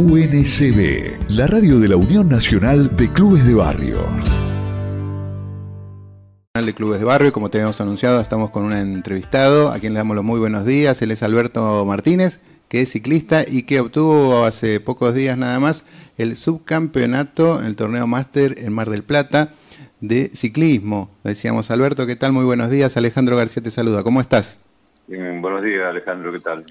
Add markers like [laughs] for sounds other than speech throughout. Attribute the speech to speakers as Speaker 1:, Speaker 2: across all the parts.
Speaker 1: UNCB, la radio de la Unión Nacional de Clubes de Barrio.
Speaker 2: de Clubes de Barrio, como te habíamos anunciado, estamos con un entrevistado a quien le damos los muy buenos días. Él es Alberto Martínez, que es ciclista y que obtuvo hace pocos días nada más el subcampeonato en el torneo máster en Mar del Plata de ciclismo. Decíamos, Alberto, ¿qué tal? Muy buenos días. Alejandro García te saluda. ¿Cómo estás?
Speaker 3: Buenos días, Alejandro, ¿qué tal?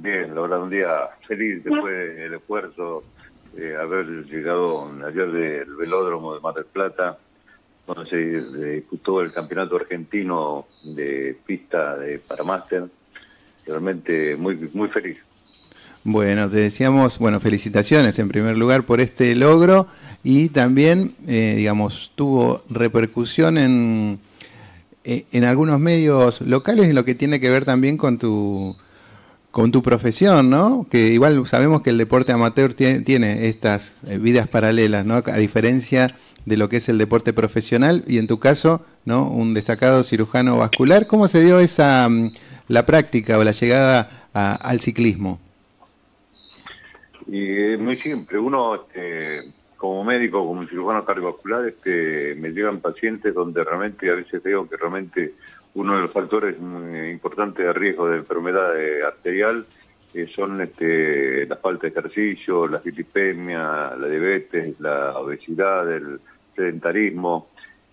Speaker 3: Bien, la verdad, un día feliz después del esfuerzo de haber llegado ayer del velódromo de Mar del Plata, donde se disputó el campeonato argentino de pista de Paramaster. Realmente muy, muy feliz.
Speaker 2: Bueno, te decíamos, bueno, felicitaciones en primer lugar por este logro y también, eh, digamos, tuvo repercusión en, eh, en algunos medios locales en lo que tiene que ver también con tu con tu profesión, ¿no? Que igual sabemos que el deporte amateur tiene, estas eh, vidas paralelas, ¿no? A diferencia de lo que es el deporte profesional y en tu caso, ¿no? Un destacado cirujano vascular. ¿Cómo se dio esa mm, la práctica o la llegada al ciclismo?
Speaker 3: Y es muy simple. Uno, este, como médico, como cirujano cardiovascular, este, me llegan pacientes donde realmente a veces veo que realmente uno de los factores importantes de riesgo de enfermedad arterial eh, son este, la falta de ejercicio, la filipemia, la diabetes, la obesidad, el sedentarismo.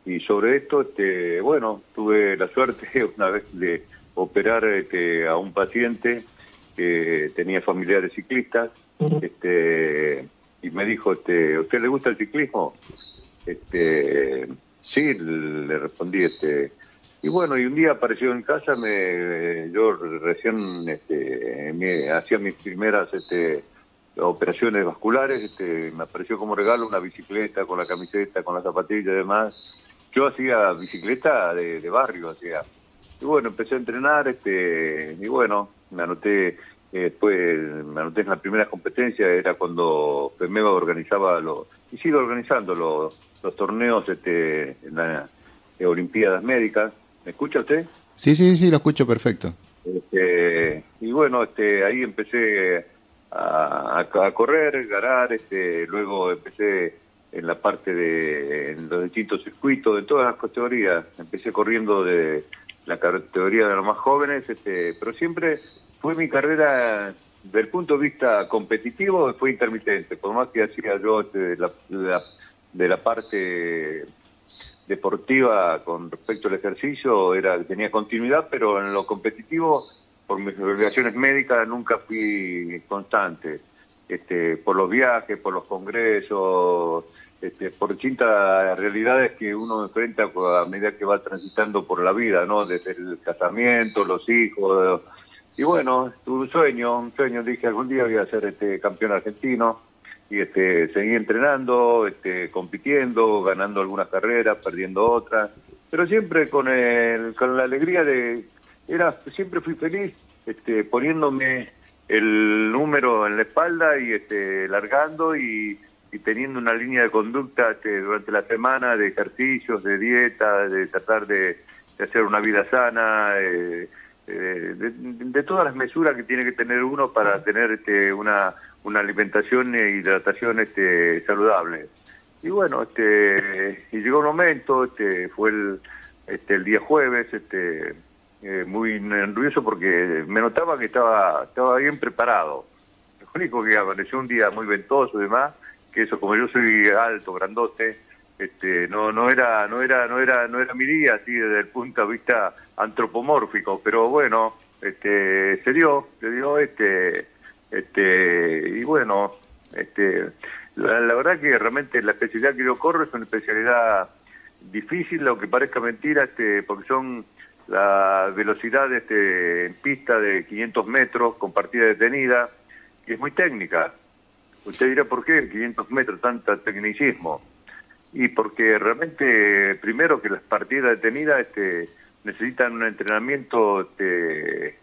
Speaker 3: Y sobre esto, este, bueno, tuve la suerte [laughs] una vez de operar este, a un paciente que tenía familiares ciclistas este, y me dijo, este, ¿usted le gusta el ciclismo? Este, sí, le respondí, este, y bueno, y un día apareció en casa, me, yo recién este, hacía mis primeras este, operaciones vasculares, este, me apareció como regalo una bicicleta con la camiseta, con la zapatilla y demás. Yo hacía bicicleta de, barrio, hacía. Y bueno, empecé a entrenar, este, y bueno, me anoté después me anoté en la primera competencia, era cuando FEMEVA organizaba los, y sigue organizando los, los torneos este, en las Olimpiadas Médicas. ¿Me escucha usted?
Speaker 2: Sí, sí, sí, lo escucho perfecto.
Speaker 3: Este, y bueno, este, ahí empecé a, a, correr, ganar, este, luego empecé en la parte de en los distintos circuitos, de todas las categorías. Empecé corriendo de la categoría de los más jóvenes, este, pero siempre fue mi carrera del punto de vista competitivo fue intermitente, por más que hacía yo este, de, la, de, la, parte deportiva con respecto al ejercicio, era tenía continuidad, pero en lo competitivo, por mis obligaciones médicas, nunca fui constante. Este, por los viajes, por los congresos, este, por distintas realidades que uno enfrenta a medida que va transitando por la vida, ¿no? Desde el casamiento, los hijos, y bueno, tuve un sueño, un sueño, dije algún día voy a ser este campeón argentino. Y este seguí entrenando, este compitiendo, ganando algunas carreras, perdiendo otras, pero siempre con el con la alegría de era siempre fui feliz este poniéndome el número en la espalda y este largando y, teniendo una línea de conducta este, durante la semana de ejercicios, de dieta, de tratar de, hacer una vida sana, eh, eh, de, todas las mesuras que tiene que tener uno para tener este, una, una alimentación e hidratación este, saludable. Y bueno, este, y llegó un momento, este, fue el, este, el día jueves, este, eh, muy nervioso porque me notaba que estaba, estaba bien preparado. Lo único que apareció un día muy ventoso y demás, que eso como yo soy alto, grandote, este, no no era no era no era no era mi día así desde el punto de vista antropomórfico pero bueno este se dio se dio este este y bueno este la, verdad que realmente la especialidad que yo corro es una especialidad difícil aunque parezca mentira este porque son la velocidad este en pista de 500 metros con partida detenida y es muy técnica. Usted dirá por qué 500 metros tanta tecnicismo y porque realmente, primero que las partidas detenidas este, necesitan un entrenamiento este,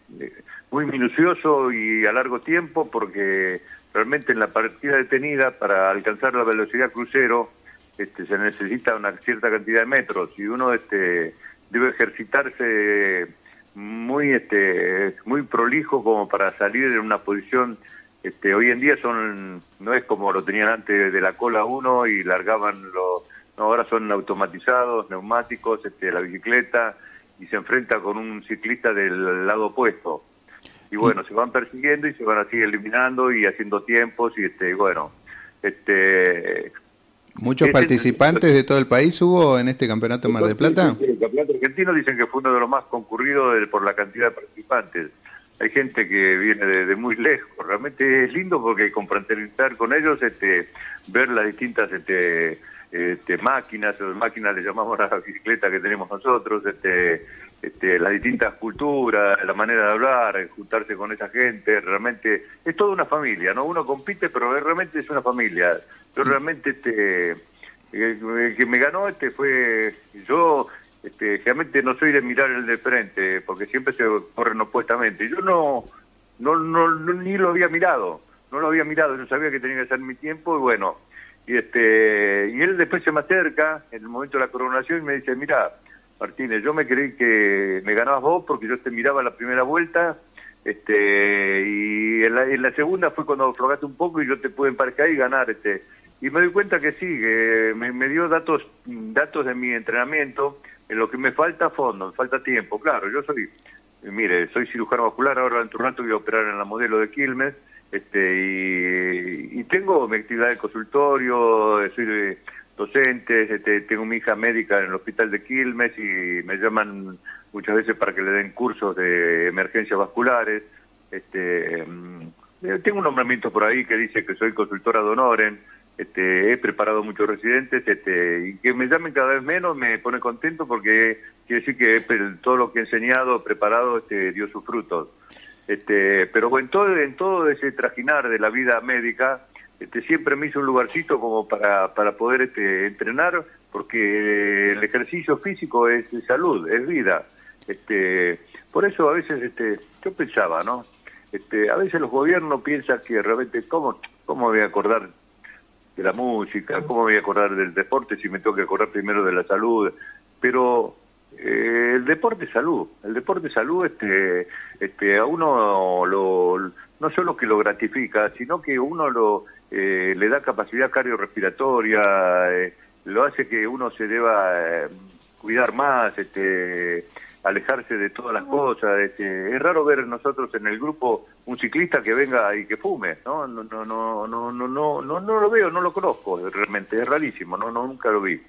Speaker 3: muy minucioso y a largo tiempo, porque realmente en la partida detenida, para alcanzar la velocidad crucero, este, se necesita una cierta cantidad de metros y uno este, debe ejercitarse muy, este, muy prolijo como para salir en una posición Este, hoy en día son no es como lo tenían antes de la cola uno y largaban los no, ahora son automatizados, neumáticos, este, la bicicleta y se enfrenta con un ciclista del lado opuesto. Y bueno, se van persiguiendo y se van así eliminando y haciendo tiempos y este bueno, este
Speaker 2: ¿Muchos participantes de todo el país hubo en este campeonato Mar de Plata?
Speaker 3: el campeonato argentino dicen que fue uno de los más concurridos por la cantidad de participantes. Hay gente que viene de, muy lejos. Realmente es lindo porque confraternizar con ellos, este, ver las distintas este, este, máquinas, máquinas le llamamos a la bicicleta que tenemos nosotros, este, este, las distintas culturas, la manera de hablar, juntarse con esa gente, realmente es toda una familia, ¿no? Uno compite, pero realmente es una familia. Yo realmente, este, el que me ganó este fue, yo este, realmente no soy de mirar el de frente, porque siempre se corren opuestamente. Yo no, no, no, ni lo había mirado, no lo había mirado, yo sabía que tenía que ser mi tiempo y bueno, y este, y él después se me acerca en el momento de la coronación y me dice, mira, Martínez, yo me creí que me ganabas vos porque yo te miraba la primera vuelta, este, y en la, segunda fue cuando aflojaste un poco y yo te pude emparejar y ganar, este, y me doy cuenta que sí, que me, dio datos, datos de mi entrenamiento, en lo que me falta fondo, me falta tiempo, claro, yo soy, mire, soy cirujano vascular, ahora en tu rato voy a operar en la modelo de Quilmes, este, y, tengo mi actividad de consultorio, soy de, docentes, este, tengo mi hija médica en el hospital de Quilmes y me llaman muchas veces para que le den cursos de emergencias vasculares. Este, mm, tengo un nombramiento por ahí que dice que soy consultora de honoren, este, he preparado muchos residentes este, y que me llamen cada vez menos me pone contento porque quiere decir que todo lo que he enseñado, preparado, este, dio sus frutos. Este, pero en todo, en todo ese trajinar de la vida médica, este, siempre me hizo un lugarcito como para, para poder este, entrenar, porque el ejercicio físico es salud, es vida. Este, por eso a veces este, yo pensaba, ¿no? Este, a veces los gobiernos piensan que realmente, ¿cómo, cómo voy a acordar de la música? ¿Cómo voy a acordar del deporte si me tengo que acordar primero de la salud? Pero eh, el deporte es salud, el deporte es salud, este, este, a uno lo, no solo que lo gratifica, sino que uno lo eh, le da capacidad cardiorrespiratoria, eh, lo hace que uno se deba eh, cuidar más, este, alejarse de todas las cosas. Este, es raro ver nosotros en el grupo un ciclista que venga y que fume, ¿no? No, no, no, no, no, no, no, no lo veo, no lo conozco realmente, es rarísimo, no, no nunca lo vi.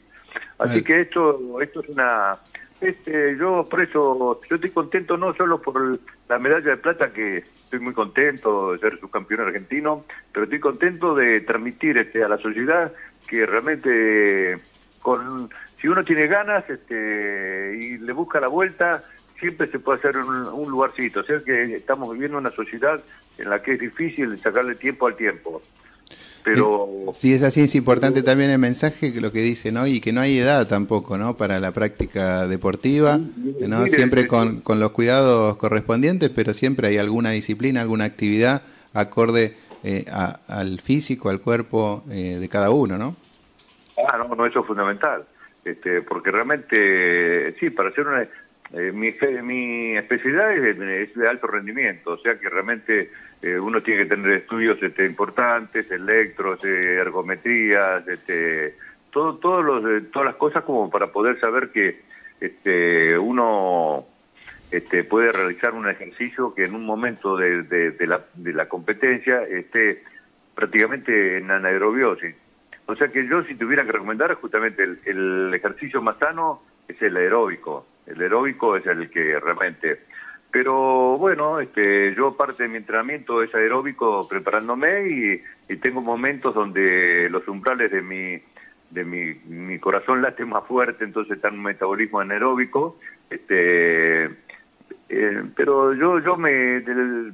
Speaker 3: Así que esto, esto es una este, yo por eso, yo estoy contento no solo por la medalla de plata, que estoy muy contento de ser subcampeón argentino, pero estoy contento de transmitir este, a la sociedad que realmente con si uno tiene ganas este, y le busca la vuelta, siempre se puede hacer un, un lugarcito. O sea que estamos viviendo una sociedad en la que es difícil sacarle tiempo al tiempo. Pero
Speaker 2: sí es así, es importante también el mensaje que lo que dice, ¿no? Y que no hay edad tampoco, ¿no? Para la práctica deportiva, ¿no? Siempre con, con los cuidados correspondientes, pero siempre hay alguna disciplina, alguna actividad acorde eh, al físico, al cuerpo eh, de cada uno, ¿no?
Speaker 3: Ah, no, no, eso es fundamental, este, porque realmente, sí, para hacer una... Eh, mi, especialidad es de alto rendimiento, o sea que realmente eh, uno tiene que tener estudios este, importantes, electros, eh, ergometrías, este, todo, todos los, eh, todas las cosas como para poder saber que este, uno este, puede realizar un ejercicio que en un momento de, de, la, de la competencia esté prácticamente en anaerobiosis. O sea que yo si tuviera que recomendar justamente el, ejercicio más sano es el aeróbico. El aeróbico es el que realmente pero bueno, este, yo parte de mi entrenamiento es aeróbico preparándome y, tengo momentos donde los umbrales de mi de mi, corazón late más fuerte, entonces está un metabolismo anaeróbico. Este, eh, pero yo yo me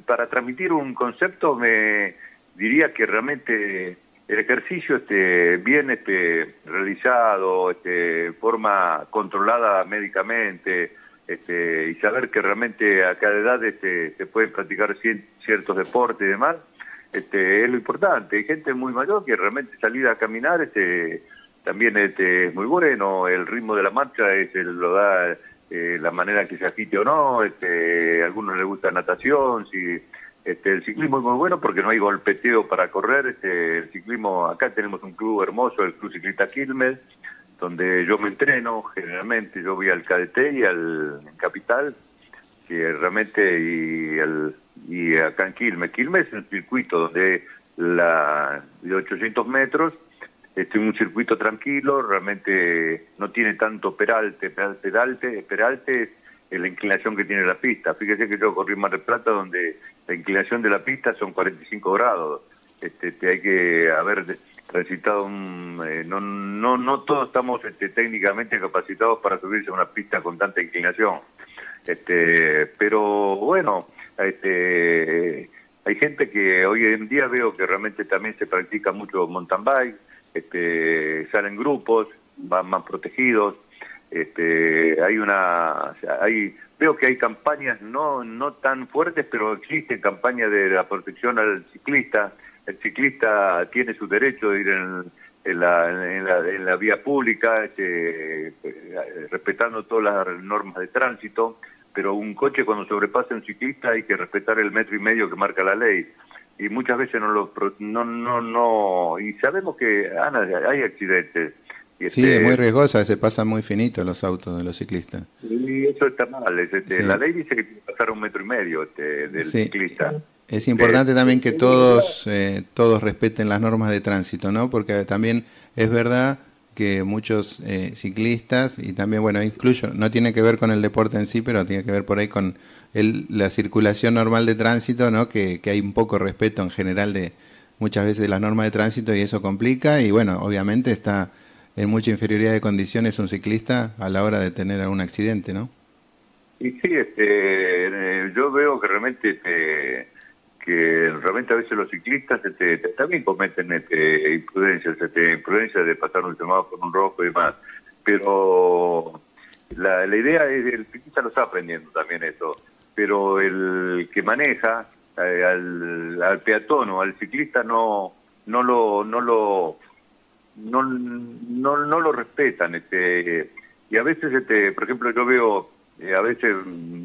Speaker 3: para transmitir un concepto me diría que realmente el ejercicio este bien este realizado, este forma controlada médicamente, este, y saber que realmente a cada edad este, se pueden practicar ciertos deportes y demás, este, es lo importante. Hay gente muy mayor que realmente salir a caminar este, también este, es muy bueno, el ritmo de la marcha es, lo da eh, la manera que se agite o no, este, a algunos les gusta natación, si, Este, el ciclismo es muy bueno porque no hay golpeteo para correr. Este, el ciclismo, acá tenemos un club hermoso, el Club Ciclista Quilmes, donde yo me entreno generalmente. Yo voy al KDT y al Capital, que realmente, y, el, y acá en Quilmes. Quilmes es un circuito donde la, de 800 metros este, un circuito tranquilo, realmente no tiene tanto peralte, peralte, peralte, peralte es la inclinación que tiene la pista. Fíjese que yo corrí en Mar del Plata donde la inclinación de la pista son 45 grados. Este, hay que haber transitado un... Eh, no, no, no todos estamos este, técnicamente capacitados para subirse a una pista con tanta inclinación. Este, pero bueno, este, hay gente que hoy en día veo que realmente también se practica mucho mountain bike, este, salen grupos, van más protegidos. Este, hay una, hay, veo que hay campañas no no tan fuertes, pero existen campañas de la protección al ciclista. El ciclista tiene su derecho de ir en, la, en, la, vía pública, este, respetando todas las normas de tránsito, pero un coche cuando sobrepasa un ciclista hay que respetar el metro y medio que marca la ley y muchas veces no lo no no no y sabemos que Ana hay accidentes
Speaker 2: sí es muy este, riesgosa se pasa muy finito los autos de los ciclistas.
Speaker 3: Y eso está mal este, la ley dice que tiene que pasar un metro y medio este, del ciclista.
Speaker 2: Es importante también que todos eh, todos respeten las normas de tránsito no porque también es verdad que muchos eh, ciclistas y también bueno incluyo no tiene que ver con el deporte en sí pero tiene que ver por ahí con la circulación normal de tránsito, ¿no? Que, hay un poco respeto en general de muchas veces de las normas de tránsito y eso complica y bueno, obviamente está en mucha inferioridad de condiciones un ciclista a la hora de tener algún accidente, ¿no?
Speaker 3: Y sí, este, eh, yo veo que realmente este, que realmente a veces los ciclistas este, también cometen este, imprudencias, este, imprudencias de pasar un semáforo, un rojo y demás, pero la, la idea es, el ciclista lo está aprendiendo también eso pero el que maneja eh, al, al, peatón o al ciclista no no lo no lo no, no, no lo respetan este y a veces este por ejemplo yo veo eh, a veces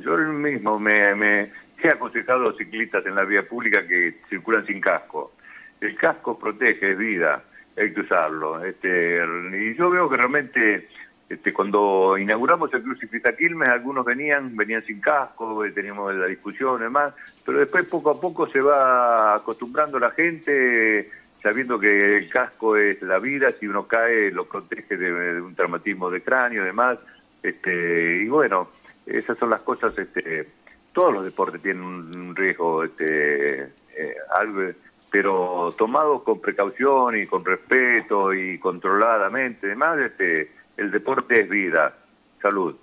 Speaker 3: yo mismo me, me he aconsejado a los ciclistas en la vía pública que circulan sin casco. El casco protege es vida hay que usarlo este y yo veo que realmente este, cuando inauguramos el Club Ciclista Quilmes, algunos venían, venían sin casco, eh, teníamos la discusión y demás, pero después poco a poco se va acostumbrando la gente, sabiendo que el casco es la vida, si uno cae lo protege de, un traumatismo de cráneo y demás, este, y bueno, esas son las cosas, este, todos los deportes tienen un riesgo, este, eh, algo, pero tomados con precaución y con respeto y controladamente, demás, este, el deporte es vida, salud.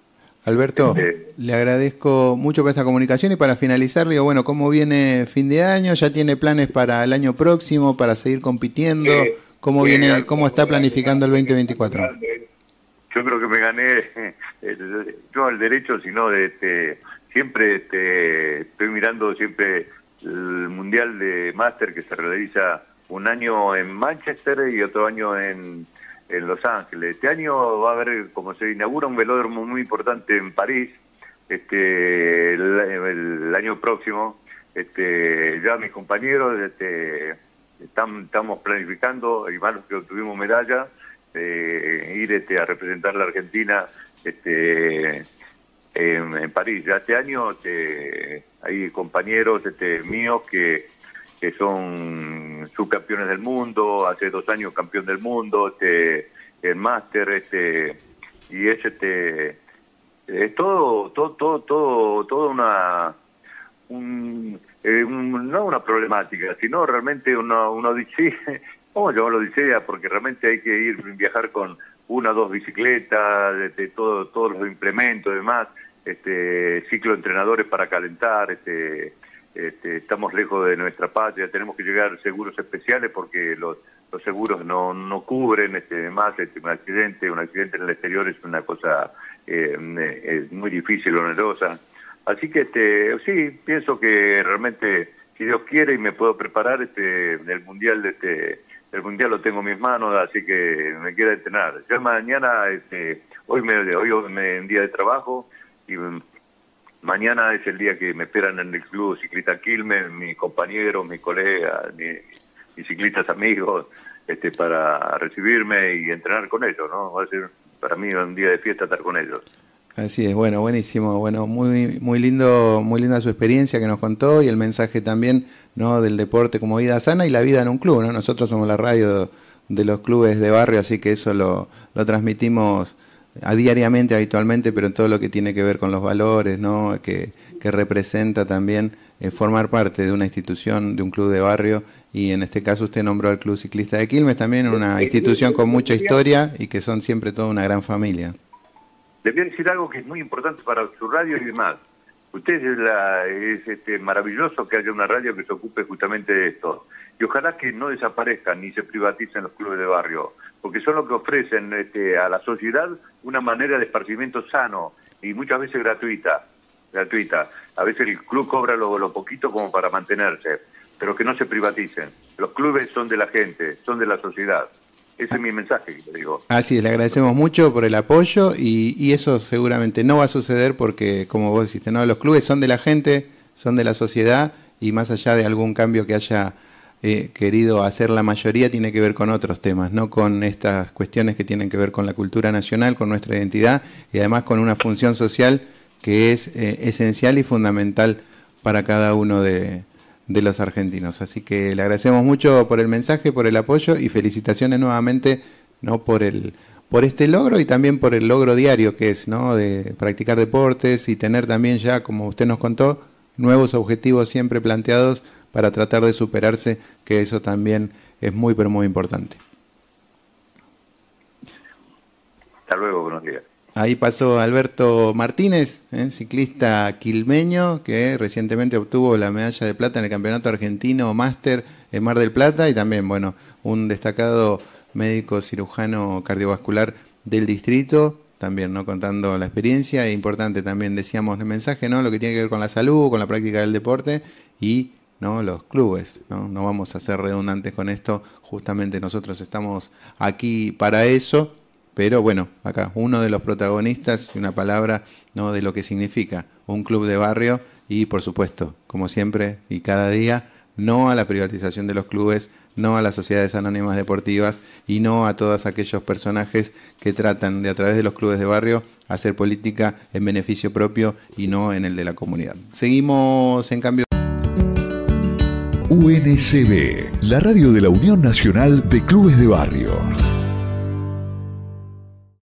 Speaker 2: Alberto, este, le agradezco mucho por esta comunicación y para finalizar, digo, bueno, ¿cómo viene fin de año? ¿Ya tiene planes para el año próximo, para seguir compitiendo? ¿Cómo viene, cómo está planificando el 2024?
Speaker 3: Yo creo que me gané, el, no el derecho, sino de este, siempre este, estoy mirando siempre el Mundial de Máster que se realiza un año en Manchester y otro año en en Los Ángeles. Este año va a haber, como se inaugura un velódromo muy importante en París, este el, año próximo, este ya mis compañeros este, están, estamos planificando, y más que obtuvimos medalla, eh, ir este, a representar la Argentina este, en, París. Ya este año este, hay compañeros este, míos que que son subcampeones del mundo, hace dos años campeón del mundo, este, el máster, este, y es este, es todo, todo, todo, todo, todo una, un, eh, no una problemática, sino realmente una, una odisea, [laughs] vamos a llamarlo odisea, porque realmente hay que ir viajar con una o dos bicicletas, este, todo, todos los implementos demás, este, ciclo de entrenadores para calentar, este, este, estamos lejos de nuestra patria, tenemos que llegar seguros especiales porque los, los seguros no, no cubren este, más este, un accidente, un accidente en el exterior es una cosa eh, muy difícil, onerosa. Así que este, sí, pienso que realmente, si Dios quiere y me puedo preparar, este, el mundial, este, el mundial lo tengo en mis manos, así que me queda entrenar. Ya mañana, este, hoy me, hoy me día de trabajo y mañana es el día que me esperan en el club ciclista Quilmes, mis compañeros, mis colegas, mis, ciclistas amigos, este, para recibirme y entrenar con ellos, ¿no? Va a ser para mí un día de fiesta estar con ellos.
Speaker 2: Así es, bueno, buenísimo, bueno, muy muy lindo, muy linda su experiencia que nos contó y el mensaje también, ¿no? del deporte como vida sana y la vida en un club, ¿no? Nosotros somos la radio de los clubes de barrio, así que eso lo, lo transmitimos a diariamente, habitualmente, pero en todo lo que tiene que ver con los valores, ¿no? que, que representa también eh, formar parte de una institución, de un club de barrio, y en este caso usted nombró al Club Ciclista de Quilmes, también una institución con mucha historia y que son siempre toda una gran familia.
Speaker 3: Le voy a decir algo que es muy importante para su radio y demás. Usted es, la, es este, maravilloso que haya una radio que se ocupe justamente de esto. Y ojalá que no desaparezcan ni se privaticen los clubes de barrio, porque son los que ofrecen este, a la sociedad una manera de esparcimiento sano y muchas veces gratuita. gratuita. A veces el club cobra lo, lo poquito como para mantenerse, pero que no se privaticen. Los clubes son de la gente, son de la sociedad. Ese es mi mensaje que le digo.
Speaker 2: Así es, le agradecemos mucho por el apoyo y, y, eso seguramente no va a suceder porque, como vos dijiste, ¿no? los clubes son de la gente, son de la sociedad y más allá de algún cambio que haya eh, querido hacer la mayoría, tiene que ver con otros temas, no con estas cuestiones que tienen que ver con la cultura nacional, con nuestra identidad y además con una función social que es eh, esencial y fundamental para cada uno de, de los argentinos. Así que le agradecemos mucho por el mensaje, por el apoyo y felicitaciones nuevamente no por el por este logro y también por el logro diario que es, ¿no? de practicar deportes y tener también ya, como usted nos contó, nuevos objetivos siempre planteados para tratar de superarse, que eso también es muy pero muy importante.
Speaker 3: Hasta luego.
Speaker 2: Ahí pasó Alberto Martínez, ¿eh? ciclista quilmeño, que recientemente obtuvo la medalla de plata en el Campeonato Argentino Máster en Mar del Plata y también, bueno, un destacado médico cirujano cardiovascular del distrito, también, ¿no? Contando la experiencia, e importante también, decíamos el mensaje, ¿no? Lo que tiene que ver con la salud, con la práctica del deporte y ¿no? los clubes. ¿no? no vamos a ser redundantes con esto, justamente nosotros estamos aquí para eso pero bueno, acá uno de los protagonistas y una palabra ¿no? de lo que significa un club de barrio y por supuesto, como siempre y cada día, no a la privatización de los clubes, no a las sociedades anónimas deportivas y no a todos aquellos personajes que tratan de a través de los clubes de barrio hacer política en beneficio propio y no en el de la comunidad. Seguimos en cambio.
Speaker 1: UNCB, la radio de la Unión Nacional de Clubes de Barrio.